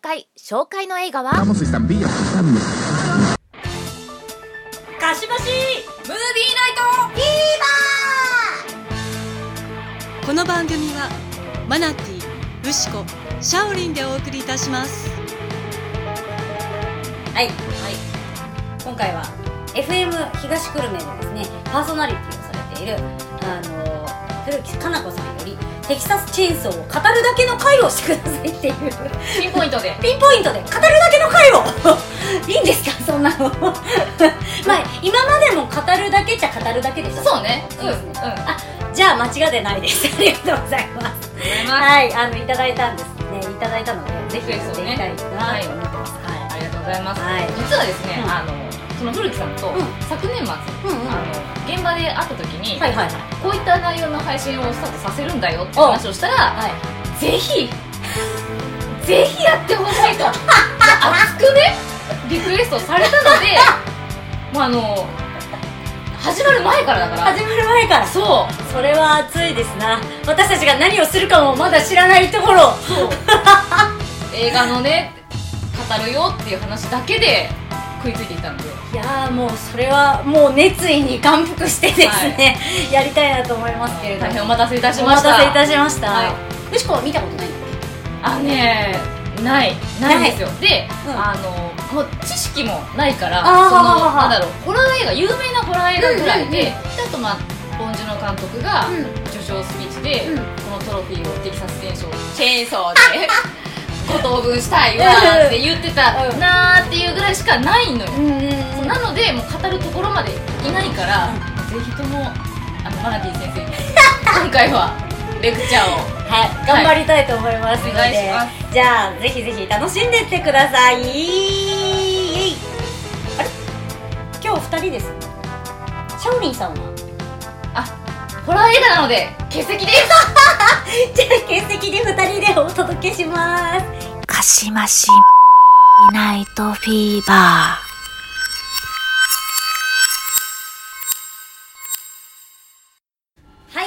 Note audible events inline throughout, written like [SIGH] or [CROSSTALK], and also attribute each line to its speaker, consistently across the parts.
Speaker 1: 回紹介の映画は？
Speaker 2: かしばしムービーナイトフィー
Speaker 3: この番組はマナティーウシコシャオリンでお送りいたします。
Speaker 2: バーはい、はい、今回は FM 東久留米でですねパーソナリティをされているあの古木かな子さんよりテキサスチェーンソーを語るだけの回をしてくださいっていう。
Speaker 4: ピンポイントで。
Speaker 2: ピンポイントで語るだけの回を。[LAUGHS] いいんですか？そんなの。[LAUGHS] まあ今までも語るだけっちゃ語るだけでした。
Speaker 4: そうね。
Speaker 2: そうですね。
Speaker 4: うんうん。
Speaker 2: あじゃあ間違ってないで [LAUGHS] す。ありがとうございます。はいあのいただいたんです。ねいただいたのでぜひやっていきたいなと思ってます。
Speaker 4: ありがとうございます、
Speaker 2: はい。
Speaker 4: 実はですね、
Speaker 2: うん。
Speaker 4: あのその古木さんと、
Speaker 2: うん。
Speaker 4: 昨年末、
Speaker 2: うんうん。
Speaker 4: あの現場で会った時に、
Speaker 2: はいはいはい。
Speaker 4: こういった内容の配信をスタートさせるんだよって話をしたら、
Speaker 2: はい。
Speaker 4: ぜひ [LAUGHS] ぜひやってほしいと。[LAUGHS] 熱くね？リクエストされたので [LAUGHS] もうあの始まる前からだから。
Speaker 2: 始まる前から。
Speaker 4: そう。
Speaker 2: それは熱いですな。私たちが何をするかもまだ知らないところ。
Speaker 4: そう。映画のね語るよっていう話だけで食いついていたんで。
Speaker 2: いやーもうそれはもう熱意に感服してですね、[LAUGHS] やりたいなと思いますけれども。
Speaker 4: 大変お待たせいたし
Speaker 2: お
Speaker 4: ました。
Speaker 2: 待たせいたしました、
Speaker 4: は
Speaker 2: しこは見たことない
Speaker 4: あねない。ないんですよ。で、
Speaker 2: うん。
Speaker 4: あのもう知識もないからその
Speaker 2: ははは
Speaker 4: なんだろうホラー映画有名なホラー映画ぐらいで、
Speaker 2: うんうん
Speaker 4: あとまあポンジュの監督が
Speaker 2: うん。
Speaker 4: 受賞スピーチで、
Speaker 2: うん。
Speaker 4: このトロフィーをテキサス戦争チェーンソーで [LAUGHS] ご当分したいわーって言ってた
Speaker 2: うん。
Speaker 4: なーっていうぐらいしかないのよ、なのでもう語るところまでいないから、ぜひともあのマナティ先生に [LAUGHS] 今回はレクチャーを
Speaker 2: はい頑張りたいと思いますので、
Speaker 4: お願い
Speaker 2: じゃあぜひぜひ楽しんでってください。あれ？今日二人です。シャオリンさんは？
Speaker 4: あホラー映画なので欠席です。[LAUGHS]
Speaker 2: じゃあ欠席で二人でお届けします。
Speaker 1: かしましナイトフィーバー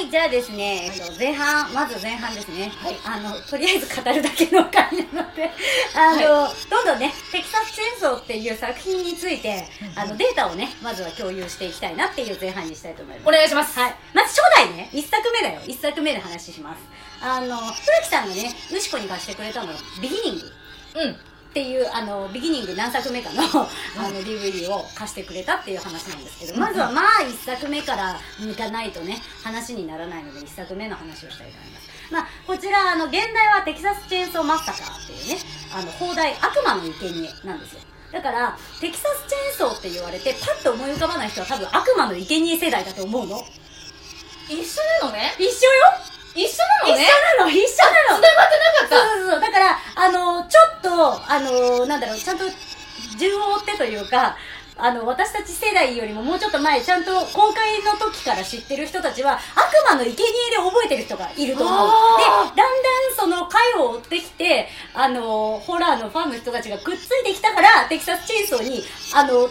Speaker 2: はいじゃあですね、えっと、前半まず前半ですね、あのとりあえず語るだけの回なのであの、どんどんねテキサスチェーンソーっていう作品について、あのデータをねまずは共有していきたいなっていう前半にしたいと思います。
Speaker 4: お願いします。
Speaker 2: はい。まず初代ね、一作目だよ。一作目で話します。あの、古木さんがね、ウシコに貸してくれたのは、ビギニング。
Speaker 4: うん
Speaker 2: っていう、あの、ビギニング何作目かの、あの、DVD を貸してくれたっていう話なんですけど、まずはまあ、一作目から向かないとね、話にならないので、一作目の話をしたいと思います。まあ、こちら、あの、現代はテキサスチェーンソーマッサカーっていうね、あの、放題、悪魔の生贄なんですよ。だから、テキサスチェーンソーって言われて、パッと思い浮かばない人は多分悪魔の生贄世代だと思うの。
Speaker 4: 一緒なのね
Speaker 2: 一緒よ
Speaker 4: 一緒な
Speaker 2: 一緒
Speaker 4: のね
Speaker 2: なの一緒なの
Speaker 4: 繋がってなかった
Speaker 2: そうそうそうだからあのちょっとあのなんだろうちゃんと順を追ってというかあの私たち世代よりももうちょっと前ちゃんと公開の時から知ってる人たちは悪魔の生贄で覚えてる人がいると思う。で
Speaker 4: あ
Speaker 2: だんだんその回を追ってきてあのホラーのファンの人たちがくっついてきたからテキサスチェーンソーにあの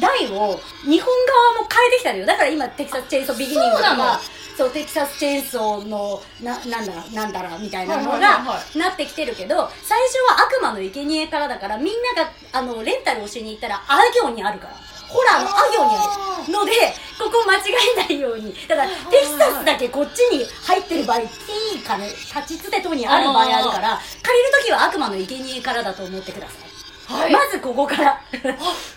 Speaker 2: 台を日本側も変えてきたのよ。だから今テキサスチェーンソービギニングとかそうテキサスチェーンソーのななんだらなんだらみたいなのが
Speaker 4: は
Speaker 2: なってきてるけど最初は悪魔の生贄からだからみんながあのレンタルをしに行ったらあ行にあるから。ホラーのあ行に。あるのでここ間違えないように。だからテキサスだけこっちに入ってる場合 T かね立ちつてとにある場合あるから借りる時は悪魔の生贄からだと思ってください、
Speaker 4: はい。
Speaker 2: まずここから。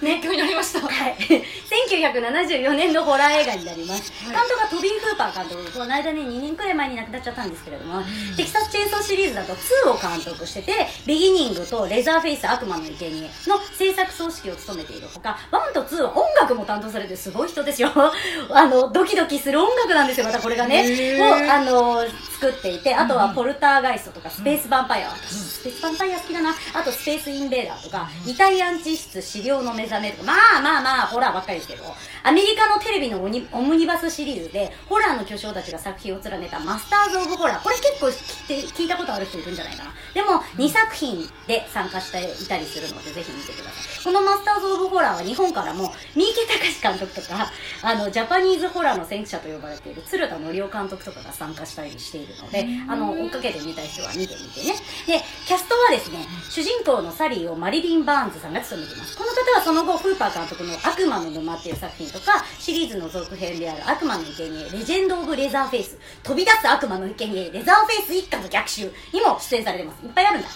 Speaker 4: 勉強になりました。
Speaker 2: はい、1974年のホラー映画になります、監督はトビー・フーパー監督。この間ね2年くらい前に亡くなっちゃったんですけれども、テキサスチェーンソーシリーズだと2を監督しててビギニングとレザーフェイス悪魔の生贄の制作総指揮を務めているほか1と2は音楽も担当されてるすごい人ですよ。[LAUGHS] あのドキドキする音楽なんですよまたこれがね。をあの作っていてあとはポルターガイストとかスペースヴァンパイア、私スペースヴァンパイア好きだな。あとスペースインベーダーとか遺体安置室資料の目覚めとかまあまあまあホラーばっかりですけどアメリカのテレビのオニオムニバスシリーズでホラーの巨匠たちが作品を連ねたマスターズ・オブ・ホラー。これ結構聞いて聞いたことある人いるんじゃないかな。でも2作品で参加していたりするのでぜひ見てください。このマスターズ・オブ・ホラーは日本からも三池隆監督とかあのジャパニーズホラーの先駆者と呼ばれている鶴田則夫監督とかが参加したりしているのであの追っかけてみたい人は見てみてね。でキャストはですね主人公のサリーをマリリン・バーンズさんが務めています。この方はその後フーパー監督の「悪魔の沼」っていう作品とかシリーズの続編である「悪魔の生贄レジェンド・オブ・レザーフェイス」飛び出す悪魔の生贄レザーフェイス一家の逆襲にも出演されてます。いっぱいあるんだ。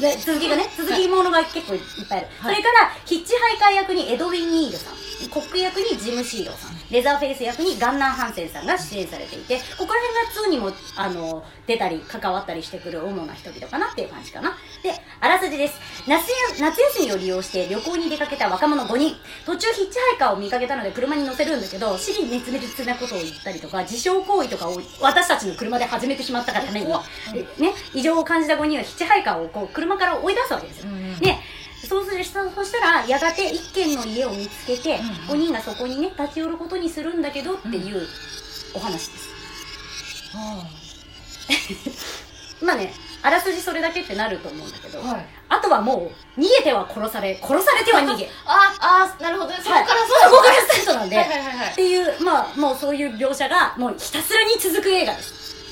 Speaker 2: で続きがね続きものが結構いっぱいある、
Speaker 4: はい。
Speaker 2: それからヒッチハイカー役にエドウィン・ニールさん。コック役にジム・シードウさんレザーフェイス役にガンナー・ハンセンさんが出演されていてここら辺が2にもあの出たり関わったりしてくる主な人々かなっていう感じかな。であらすじです。夏や夏休みを利用して旅行に出かけた若者5人。途中ヒッチハイカーを見かけたので車に乗せるんだけど死に熱烈なことを言ったりとか自傷行為とかを私たちの車で始めてしまったがために、ね、異常を感じた5人はヒッチハイカーをこう車から追い出すわけですよ、
Speaker 4: うんうん
Speaker 2: ねそうするそそしたらやがて一軒の家を見つけて、
Speaker 4: うん
Speaker 2: 5人がそこにね立ち寄ることにするんだけどっていうお話です、[LAUGHS] まあねあらすじそれだけってなると思うんだけど、
Speaker 4: はい。
Speaker 2: あとはもう逃げては殺され殺されては逃げ。[LAUGHS]
Speaker 4: ああなるほど。ねそこから
Speaker 2: はいそこからスタートなんで、
Speaker 4: はいはいはいはい。
Speaker 2: っていうまあもうそういう描写がもうひたすらに続く映画です。
Speaker 4: あ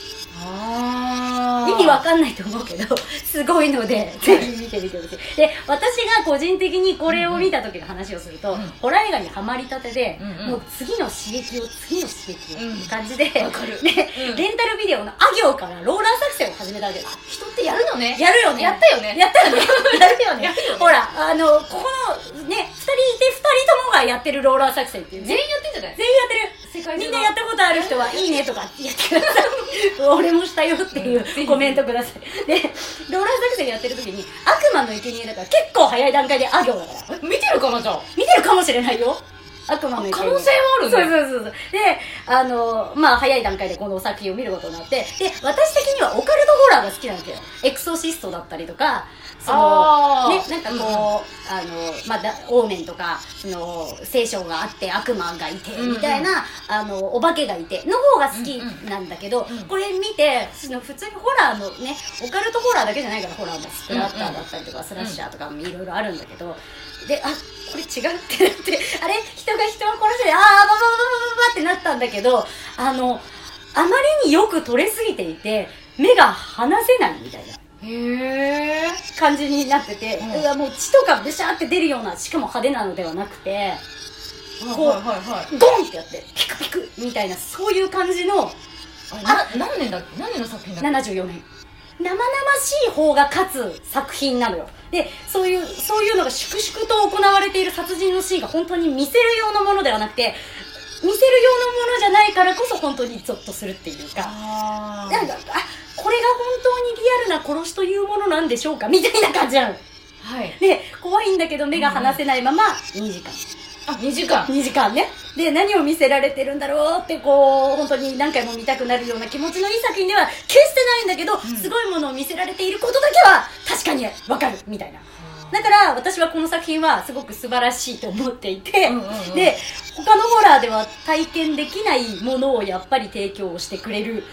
Speaker 2: 意味わかんないと思うけど [LAUGHS] すごいのでぜひ見てみてほしい。で私が個人的にこれを見た時の話をすると、
Speaker 4: うん。
Speaker 2: ホラー映画にはまりたてで、
Speaker 4: うんうん。
Speaker 2: もう次の刺激を次の刺激をっていう感じで、
Speaker 4: わかる。
Speaker 2: で
Speaker 4: うん。
Speaker 2: レンタルビデオのあ行からローラー作戦を始めたわけです
Speaker 4: 人ってやるのね。
Speaker 2: やるよね。
Speaker 4: やったよね。
Speaker 2: やったよね。[LAUGHS] やるよね。[LAUGHS] ほらあのここのね2人いて2人ともがやってるローラー作戦っていうね。
Speaker 4: 全員やってんじゃない？
Speaker 2: 全員やってるみんなやったことある人はいいねとかってやってください。[LAUGHS] 俺もしたよっていうコメントください。でローラー作戦やってる時に悪魔の生贄だから結構早い段階であ行だから。
Speaker 4: 見てるかなじゃあ。
Speaker 2: 見てるかもしれないよ。悪魔の
Speaker 4: 可能性もあるね
Speaker 2: そうそうそうそう。であのまあ早い段階でこの作品を見ることになってで私的にはオカルトホラーが好きなんですよ。エクソシストだったりとかそのねなんかこう、あのまあだオーメンとかその聖書があって悪魔がいてみたいな、あのお化けがいての方が好きなんだけど、これ見てその普通にホラーのねオカルトホラーだけじゃないからホラーもスプラッターだったりとか、スラッシャーとかもいろいろあるんだけどであこれ違うってなって [LAUGHS] あれ？人が人を殺してああバババババババってなったんだけどあのあまりによく撮れすぎていて目が離せないみたいな
Speaker 4: へえ
Speaker 2: 感じになってて、
Speaker 4: うん。
Speaker 2: うわもう血とかブシャーって出るようなしかも派手なのではなくてこう
Speaker 4: はいはいはい。
Speaker 2: ゴンってやってピクピクみたいなそういう感じの
Speaker 4: あ何年だっけ？何年の作品だっけ
Speaker 2: ？74年。生々しい方が勝つ作品なのよ。でそういうそういうのが粛々と行われている殺人のシーンが本当に見せるようなものではなくて見せるようなものじゃないからこそ本当にゾッとするっていうか。
Speaker 4: あ
Speaker 2: なんかあこれが本当にリアルな殺しというものなんでしょうかみたいな感じなの。
Speaker 4: はい。
Speaker 2: で怖いんだけど目が離せないまま2時間。
Speaker 4: あ2時間。
Speaker 2: 2時間ね。で何を見せられてるんだろうってこう本当に何回も見たくなるような気持ちのいい作品では決してないんだけど、すごいものを見せられていることだけは確かにわかるみたいなだから私はこの作品はすごく素晴らしいと思っていて、
Speaker 4: うんうんうん。
Speaker 2: で他のホラーでは体験できないものをやっぱり提供してくれる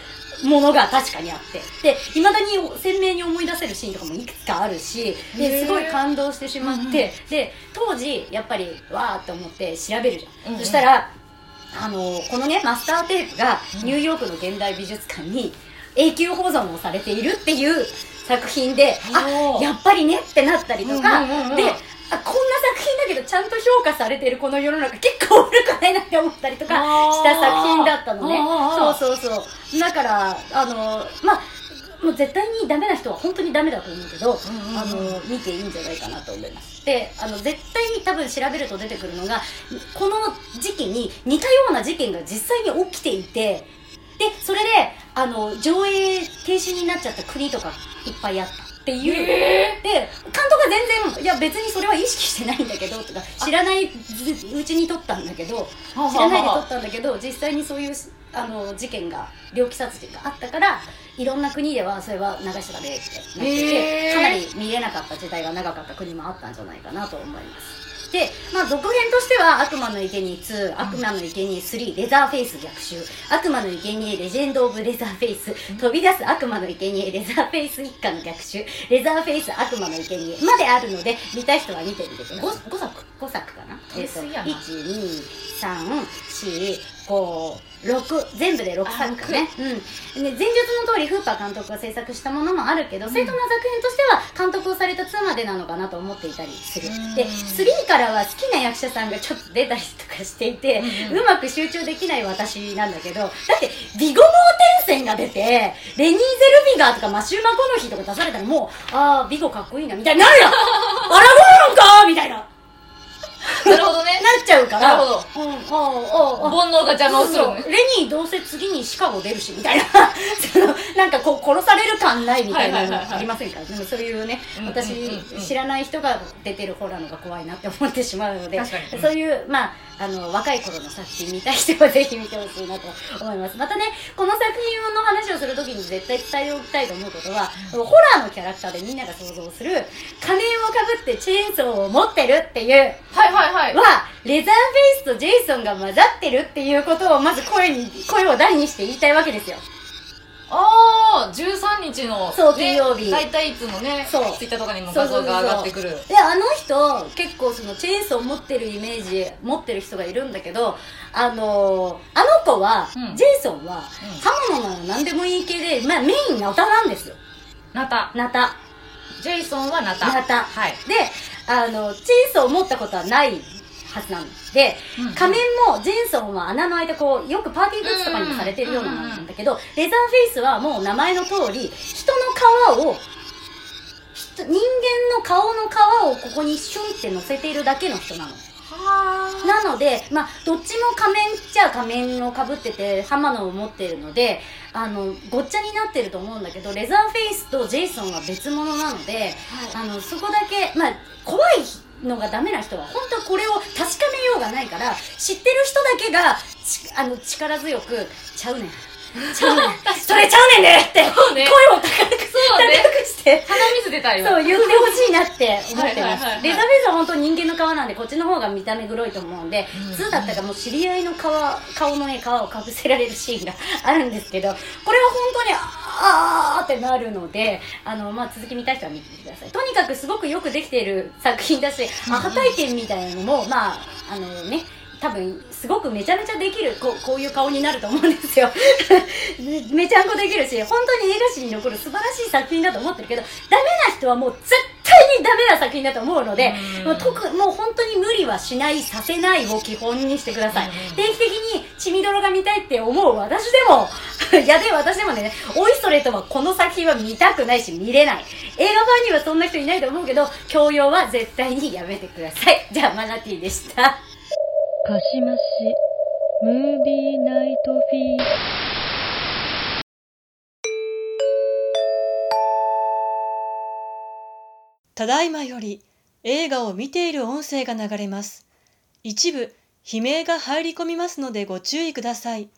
Speaker 2: ものが確かにあって。でいまだに鮮明に思い出せるシーンとかもいくつかあるしですごい感動してしまって、で当時やっぱりわーって思って調べるじゃん、
Speaker 4: うんうん。
Speaker 2: そしたらあのこのねマスターテープがニューヨークの現代美術館に永久保存をされているっていう作品で、あやっぱりねってなったりとか、
Speaker 4: うんうんうんうん。
Speaker 2: であこんな作品だけどちゃんと評価されてるこの世の中結構悪くないなって思ったりとかした作品だったのね。そうそうそう。だからあのまあもう絶対にダメな人は本当にダメだと思うけど、
Speaker 4: うんうんうん。
Speaker 2: あの見ていいんじゃないかなと思います。であの絶対に多分調べると出てくるのがこの時期に似たような事件が実際に起きていてでそれであの上映停止になっちゃった国とかいっぱいあったっていう、で監督は全然いや別にそれは意識してないんだけどとか知らないうちに撮ったんだけど知らないで撮ったんだけど実際にそういうあの事件が猟奇殺人があったからいろんな国ではそれは流しちゃダメってなって
Speaker 4: へー？
Speaker 2: てかなり見れなかった時代が長かった国もあったんじゃないかなと思いますで、まあ、続編としては、悪魔の生贄2、悪魔の生贄3、レザーフェイス逆襲、悪魔の生贄レジェンド・オブ・レザーフェイス、飛び出す悪魔の生贄レザーフェイス一家の逆襲、レザーフェイス悪魔の生贄まであるので、見た人は見てみてください。
Speaker 4: 5, 5作
Speaker 2: ?5 作かな？
Speaker 4: えっ、と、1、2、3、
Speaker 2: 4、こう六全部で六作かね、うん、で前述の通りフーパー監督が制作したものもあるけど、正当な作品としては監督をされた妻でなのかなと思っていたりする、で3からは好きな役者さんがちょっと出たりとかしていて、
Speaker 4: う、
Speaker 2: まく集中できない私なんだけどだってビゴモーテンセンが出てレニー・ゼルビガーとかマシュー・マコノヒーとか出されたらもうああビゴかっこいいなみたいになるやん。[LAUGHS] アラゴーロンかみたいな。
Speaker 4: なるほどね。
Speaker 2: なっちゃうから。
Speaker 4: なるほど。
Speaker 2: うん、ああああ
Speaker 4: 煩悩が邪魔をするのね
Speaker 2: レニーどうせ次にシカゴ出るしみたいな。[LAUGHS] そのなんかこう殺される感ないみたいなの
Speaker 4: はいはいはいはい。
Speaker 2: ありませんか？でもそういうね
Speaker 4: うんうんうん
Speaker 2: 私
Speaker 4: うん。
Speaker 2: 知らない人が出てるホラーのが怖いなって思ってしまうのでそういうまああの若い頃の作品見たい人はぜひ見てほしいなと思います。またねこの作品の話をするときに絶対伝えておきたいと思うことはホラーのキャラクターでみんなが想像する仮面をかぶってチェーンソーを持ってるっていう。
Speaker 4: はいはいはい
Speaker 2: は、レザーフェイスとジェイソンが混ざってるっていうことをまず声に、声を大にして言いたいわけですよ。
Speaker 4: ああ13日の
Speaker 2: そう
Speaker 4: ね
Speaker 2: 金曜日。
Speaker 4: 大体いつもね
Speaker 2: そう。
Speaker 4: ツイッターとかにも画像が上がってくる。
Speaker 2: で、あの人、結構そのチェーンソーを持ってるイメージ、持ってる人がいるんだけど、あのーあの子は、
Speaker 4: うん。
Speaker 2: ジェイソンは、刃物なの何でもいい系で、まあメインナタなんですよ。
Speaker 4: ナタ。
Speaker 2: ナタ。
Speaker 4: ジェイソンはナタ。
Speaker 2: ナタ。
Speaker 4: はい。
Speaker 2: で、あの、チェーンソーを持ったことはないはずなんで、
Speaker 4: うん
Speaker 2: 仮面もジェンソンは穴の間こうよくパーティーグッズとかにもされてるようなものなんだけど、レザーフェイスはもう名前の通り人の皮を人人間の顔の皮をここにシュンって乗せているだけの人なの。
Speaker 4: は
Speaker 2: なので、まあ、どっちも仮面っちゃ仮面をかぶってて、刃物を持ってるので、あの、ごっちゃになってると思うんだけど、レザーフェイスとジェイソンは別物なので、あの、そこだけ、まあ、怖いのがダメな人は、本当はこれを確かめようがないから、知ってる人だけが、ちあの、力強く、ちゃうねん。ちゃうねん。それちゃうねんねって、声を高く、
Speaker 4: そうね
Speaker 2: 高くして、
Speaker 4: 鼻水出た今
Speaker 2: そう、言ってほしいなって思ってます
Speaker 4: はいはいはいは。い
Speaker 2: レザーは本当人間の皮なんで、こっちの方が見た目黒いと思うんで、
Speaker 4: うん
Speaker 2: 普通だったらもう知り合いの皮、顔のね、皮をかぶせられるシーンがあるんですけど、これは本当に、あーってなるので、あの、まあ、続き見たい人は見てみてください。とにかくすごくよくできている作品だし、アハ体験みたいなのも、まあ、あのね、多分すごくめちゃめちゃできるこうこういう顔になると思うんですよ。[LAUGHS] めちゃんこできるし本当に映画史に残る素晴らしい作品だと思ってるけどダメな人はもう絶対にダメな作品だと思うので
Speaker 4: うん。
Speaker 2: もう特もう本当に無理はしないさせないを基本にしてください。
Speaker 4: うん。
Speaker 2: 定期的に血みどろが見たいって思う私でも [LAUGHS] いやで私でもねおいそれとはこの作品は見たくないし見れない。映画版にはそんな人いないと思うけど教養は絶対にやめてください。じゃあマナティーでした
Speaker 5: かしましムービーナイトフィー
Speaker 3: ただいまより映画を見ている音声が流れます。一部悲鳴が入り込みますのでご注意ください。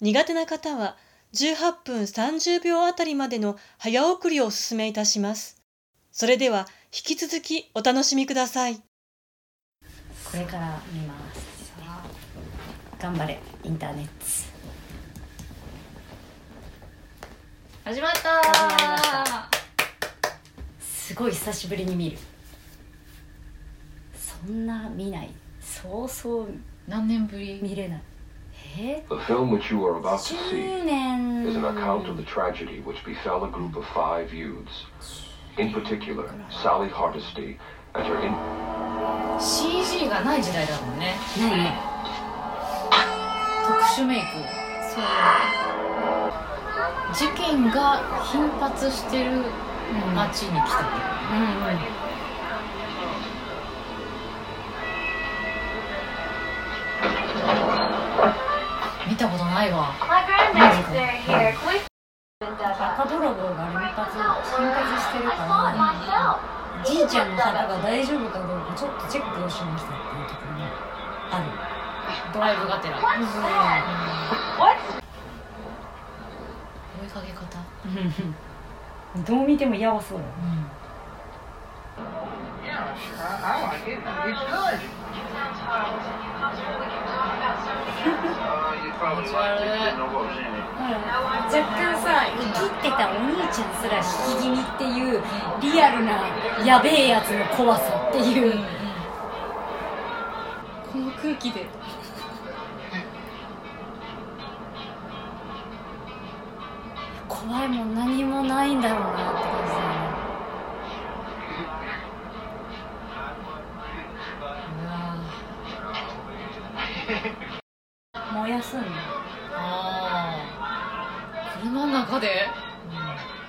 Speaker 3: 苦手な方は18分30秒あたりまでの早送りをお勧めいたします。それでは引き続きお楽しみください。
Speaker 2: これから見頑張れインターネット
Speaker 4: 始まった,
Speaker 2: すごい久しぶりに見る。そんな見ない。そうそう
Speaker 4: 何年ぶり？
Speaker 2: 見れない。え？10年。
Speaker 4: CG がない時代だもんね。
Speaker 2: ないね。
Speaker 4: 特殊メイク。そう。事件が頻発してる街に来た
Speaker 2: うんうん。
Speaker 4: 見たことないわ。
Speaker 2: 墓泥棒が連発頻発してるからじいちゃんの墓が大丈夫かどうかちょっとチェックをしましたっていうところがある
Speaker 4: ドライブがてら。追いかけ方。
Speaker 2: どう見てもやばそうだよ。
Speaker 4: うん。
Speaker 2: 若干さ生きってたお兄ちゃんすら引き気味っていうリアルなやべえやつの怖さっていう、
Speaker 4: この空気で
Speaker 2: 怖いもん何もないんだろうなって感じだね。
Speaker 5: 燃やすんだ。
Speaker 4: ああ車の中で、うん。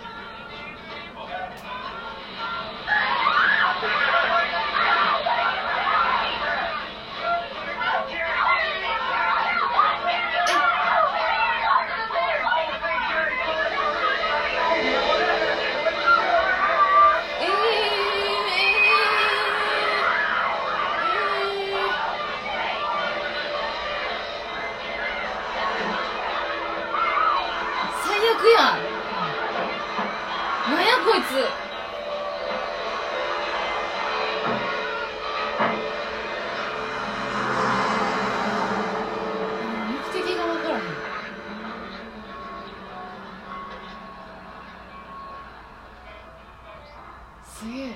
Speaker 4: すげえ。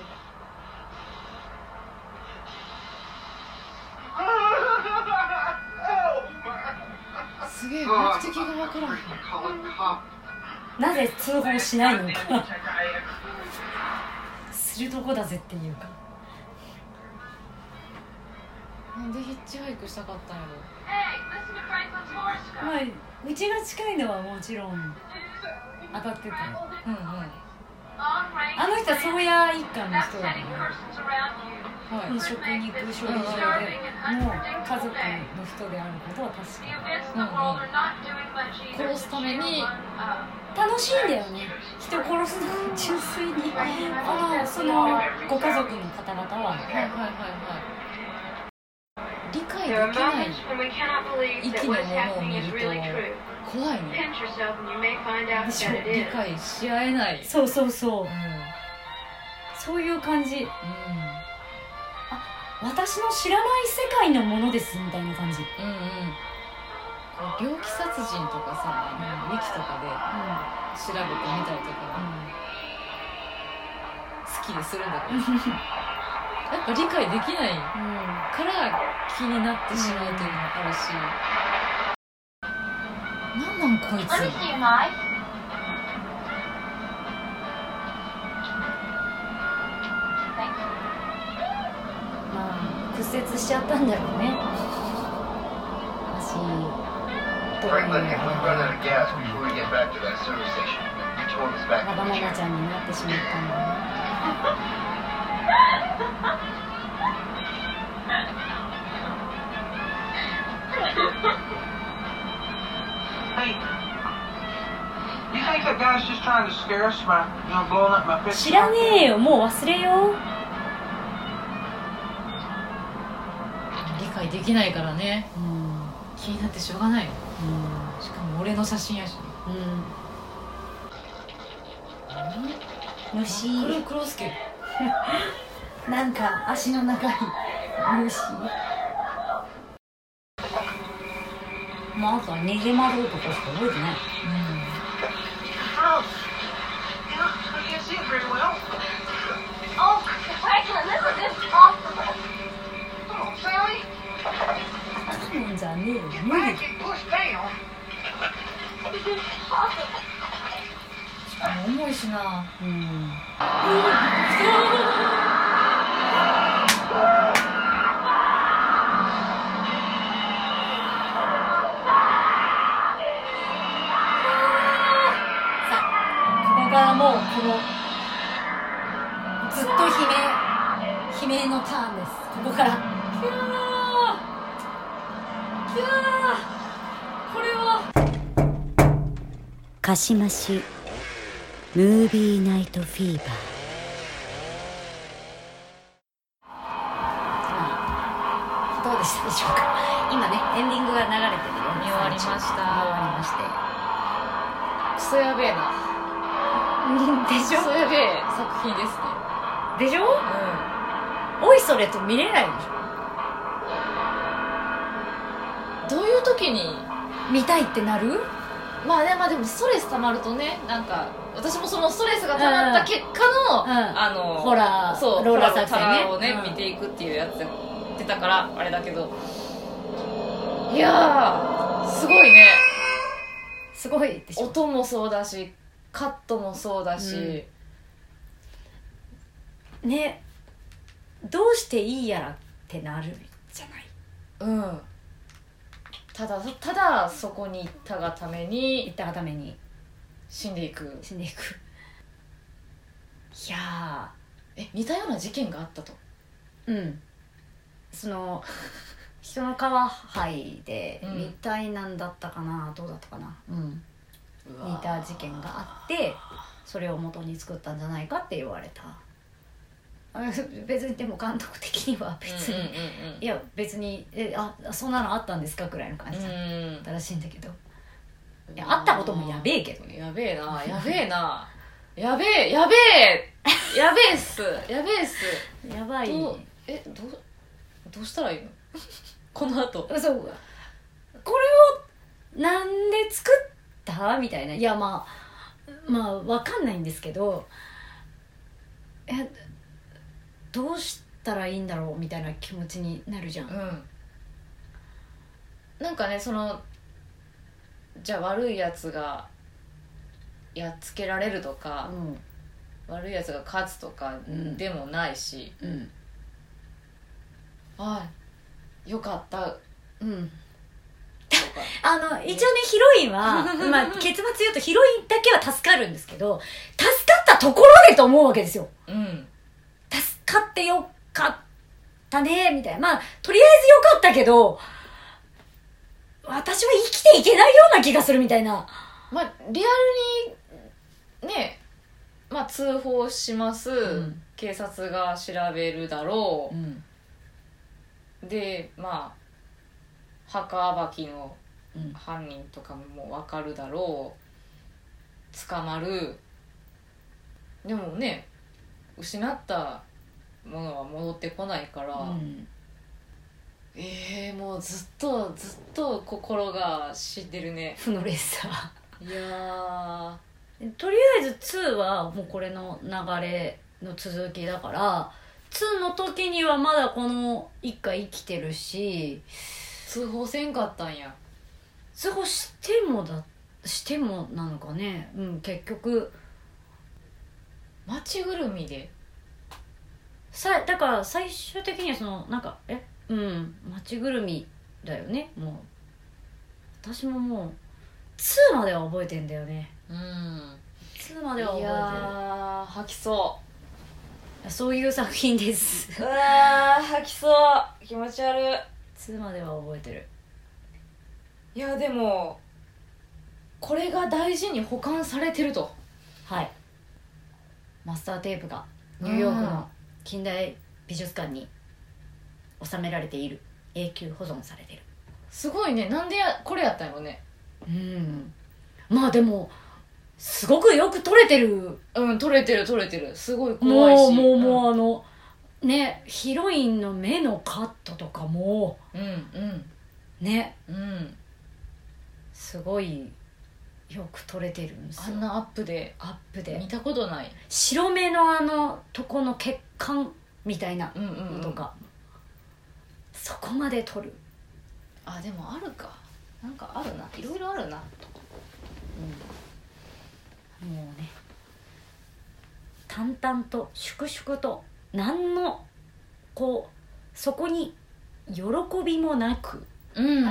Speaker 4: すげえ目的が分からへん
Speaker 5: なぜ通報しないのか。するとこだぜっていうか。
Speaker 4: なんでヒッチハイクしたか。ったんやろ
Speaker 5: まあうちが近いのはもちろん。当たってた。よ
Speaker 4: うんうん
Speaker 5: あの人は宗谷一家の人だから
Speaker 4: はい。
Speaker 5: 飲食肉処理場でもう家族の人であることは確か
Speaker 4: うんうん殺すために
Speaker 5: 楽しいんだよね。人を殺すのが純粋にあのそのご家族の方々は
Speaker 4: はいはいはいはい理解できない。息のものを見ると怖いね。
Speaker 5: でしょ
Speaker 4: 理解し合えない。
Speaker 5: そうそうそう。
Speaker 4: うん。
Speaker 5: そういう感じ。
Speaker 4: う
Speaker 5: 私の知らない世界のものですみたいな感じ。
Speaker 4: んうんうん。こう猟奇殺人とかさウィキとかで調べてみたりとか好きでするんだけど。やっぱ理解できないから気になってしまうというのもあるし、何なんこいつ？
Speaker 5: 屈折しちゃったんだろうね。足
Speaker 6: と
Speaker 5: ま
Speaker 6: だ
Speaker 5: ま
Speaker 6: だ
Speaker 5: ちゃんになってしまったんだ
Speaker 7: な
Speaker 5: 知らねえよもう忘れよう。
Speaker 4: 理解できないからね。
Speaker 5: うん。
Speaker 4: 気になってしょうがないよ。
Speaker 5: うん。
Speaker 4: しかも俺の写真やし。
Speaker 5: うん。虫。
Speaker 4: これクロスケ。[LAUGHS]
Speaker 5: なんか足の長い。虫。まああとは逃げ惑うとかしか覚えてない
Speaker 7: Gross. You know, I can't see it very well.
Speaker 8: Oh, Franklin, this is impossible.
Speaker 7: Come on, Sally.
Speaker 5: 頼んじゃねえよ無
Speaker 7: Back
Speaker 5: 理
Speaker 7: and push down.
Speaker 8: This is impossible.
Speaker 4: 重いしな
Speaker 5: うんもうこのずっと悲鳴悲鳴のターンです。ここから。
Speaker 4: キャーキャーこれは
Speaker 9: かしましムービーナイトフィーバー。
Speaker 5: どうでしたでしょうか。今ねエンディングが流れてるよ
Speaker 4: 見終わりました。
Speaker 5: 見終わりまして。
Speaker 4: クソやべえな
Speaker 5: でし
Speaker 4: クソやべえ作品ですね。
Speaker 5: でしょ？
Speaker 4: う
Speaker 5: おいそれと見れないでし
Speaker 4: んどういう時に
Speaker 5: ょ見たいってなる？
Speaker 4: まあねまあでもストレス溜まるとねなんか私もそのストレスが溜まった結果の、
Speaker 5: うん。
Speaker 4: あの
Speaker 5: ホラー
Speaker 4: そう
Speaker 5: ローラー
Speaker 4: ホ
Speaker 5: 作戦ね。
Speaker 4: ホラーをね、
Speaker 5: うん。
Speaker 4: 見ていくっていうやつやってたからあれだけど。いやーすごいね。
Speaker 5: すごいでしょ。
Speaker 4: 音もそうだしカットもそうだし、
Speaker 5: ね。どうしていいやらってなるじゃない。
Speaker 4: うん。ただただそこに行ったがため
Speaker 5: 行
Speaker 4: に
Speaker 5: ったがために。
Speaker 4: 死んでいく。
Speaker 5: 死んでいく。いや
Speaker 4: え似たような事件があったと。
Speaker 5: ーうん。その [LAUGHS] 人の皮剥いで
Speaker 4: うん。
Speaker 5: みたいなんだったかな、どうだったかな。うん似た事件があってそれを元に作ったんじゃないかって言われた。あ [LAUGHS] 別にでも監督的には別に、いや別にえあそんなのあったんですか？くらいの感じだった。らしいんだけど、いやあったこともやべえけどね。
Speaker 4: やべえな。[LAUGHS] やべえな。やべえやべえ。やべえっす。やべえっす。
Speaker 5: やばい。
Speaker 4: どうえどうどうしたらいいの？[LAUGHS] この後。
Speaker 5: そう。これをなんで作った？みたいな。いやまあまあわかんないんですけどえどうしたらいいんだろうみたいな気持ちになるじゃん、
Speaker 4: うん。なんかねそのじゃあ悪いやつがやっつけられるとか、悪いやつが勝つとか
Speaker 5: ん。
Speaker 4: でもないし、
Speaker 5: うん。うん
Speaker 4: ああよかった。と
Speaker 5: うん。
Speaker 4: か [LAUGHS]
Speaker 5: あの一応ねヒロインは、[LAUGHS] まあ、結末言うとヒロインだけは助かるんですけど助かったところでと思うわけですよ。
Speaker 4: うん。
Speaker 5: 助かってよかったねみたいな。まあとりあえずよかったけど私は生きていけないような気がするみたいな。
Speaker 4: まあリアルにねまあ通報します、
Speaker 5: ん。
Speaker 4: 警察が調べるだろ
Speaker 5: ん
Speaker 4: うでまあ墓暴きの
Speaker 5: うん。
Speaker 4: 犯人とかも分かるだろう。捕まる。でもね失ったものは戻ってこないから、
Speaker 5: うん。
Speaker 4: えー、もうずっとずっと心が死んでるね。
Speaker 5: 負のレッサ
Speaker 4: いや
Speaker 5: ー。とりあえず2はもうこれの流れの続きだから2の時にはまだこの一家生きてるし
Speaker 4: ー通報せんかったんや。
Speaker 5: 通報してもだしてもなのかね。うん結局
Speaker 4: 町ぐるみで。
Speaker 5: さだから最終的にはそのなんかえ？うん町ぐるみだよね。もう私ももう2までは覚えてんだよね。
Speaker 4: うん。
Speaker 5: 2までは覚え
Speaker 4: いやー吐きそ
Speaker 5: てるそういう作品です。
Speaker 4: ううわー吐きそう。気持ち悪い
Speaker 5: 2までは覚えてる。
Speaker 4: いやでもこれが大事に保管されてると。
Speaker 5: はい。マスターテープがニューヨークの近代美術館に収められている。永久保存されてる。
Speaker 4: すごいね。なんでやこれやったんやろね。
Speaker 5: うん。まあでもすごくよく撮れてる。
Speaker 4: うん撮れてる撮れてる。すごい怖いし。
Speaker 5: もうもう
Speaker 4: う
Speaker 5: もうあのねヒロインの目のカットとかも
Speaker 4: うんうん。
Speaker 5: ね。
Speaker 4: うん
Speaker 5: すごいよく撮れてるんですよ。
Speaker 4: あんなアップで。
Speaker 5: アップで。
Speaker 4: 見たことない。
Speaker 5: 白目のあのとこの血管みたいな
Speaker 4: うんうん、うん、
Speaker 5: のとか、そこまで撮る。
Speaker 4: あでもあるか。なんかあるな。いろいろあるな。
Speaker 5: もうね。淡々と粛々と何のこうそこに喜びもなく
Speaker 4: うん。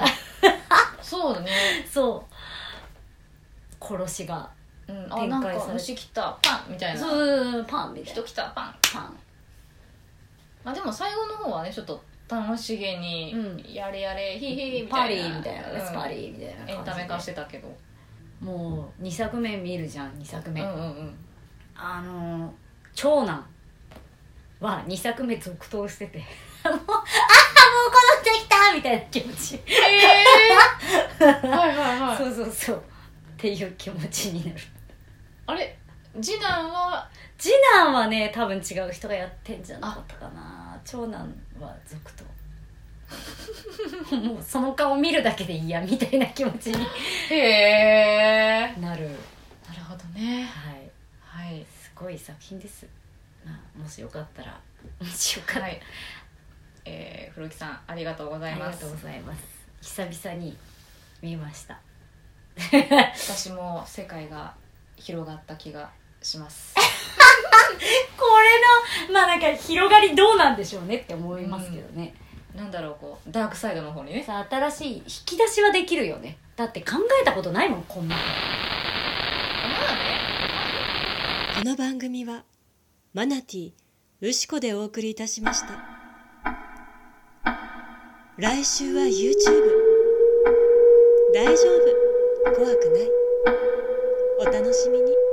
Speaker 4: [LAUGHS] そうだね。
Speaker 5: そう。殺しが
Speaker 4: うん。あなんか
Speaker 5: 展開され
Speaker 4: 虫来た。パンみたいな。
Speaker 5: そうパンみたい
Speaker 4: 人
Speaker 5: な
Speaker 4: 来た。パン。
Speaker 5: パン。
Speaker 4: まあでも最後の方はねちょっと楽しげに、
Speaker 5: うん。
Speaker 4: やれやれヒーヒーみ
Speaker 5: パ
Speaker 4: たいな。
Speaker 5: リーみたいな、
Speaker 4: うん。
Speaker 5: パリーみたいな
Speaker 4: エンタメ化してたけど。
Speaker 5: もう2作目見るじゃん2作目、
Speaker 4: うんうんうん。
Speaker 5: あのー長男は2作目続投してて。[LAUGHS] あもうああもう戻ってきたみたいな気持ち。
Speaker 4: はいはいはい。[LAUGHS]
Speaker 5: そうそうそう。っていう気持ちになる。
Speaker 4: あれ？次男は？
Speaker 5: 次男はね多分違う人がやってんじゃなかったかな。長男は続投。[LAUGHS] もうその顔見るだけで嫌みたいな気持ちに
Speaker 4: へえ
Speaker 5: なる。
Speaker 4: なるほどね。
Speaker 5: はい。
Speaker 4: はい。
Speaker 5: すごい作品です、まあ、もしよかったら。もしよかったら、
Speaker 4: はい。えー、古木さんありがとうございます。
Speaker 5: ありがとうございます。久々に見ました。
Speaker 4: 私も世界が広がった気がします。[LAUGHS]
Speaker 5: これのまあなんか広がりどうなんでしょうねって思いますけどね、
Speaker 4: なんだろうこうダークサイドの方にね。
Speaker 5: さ新しい引き出しはできるよね。だって考えたことないもんこんなの。
Speaker 10: この番組はマナティウシコでお送りいたしました。来週は YouTube 大丈夫。怖くない。お楽しみに。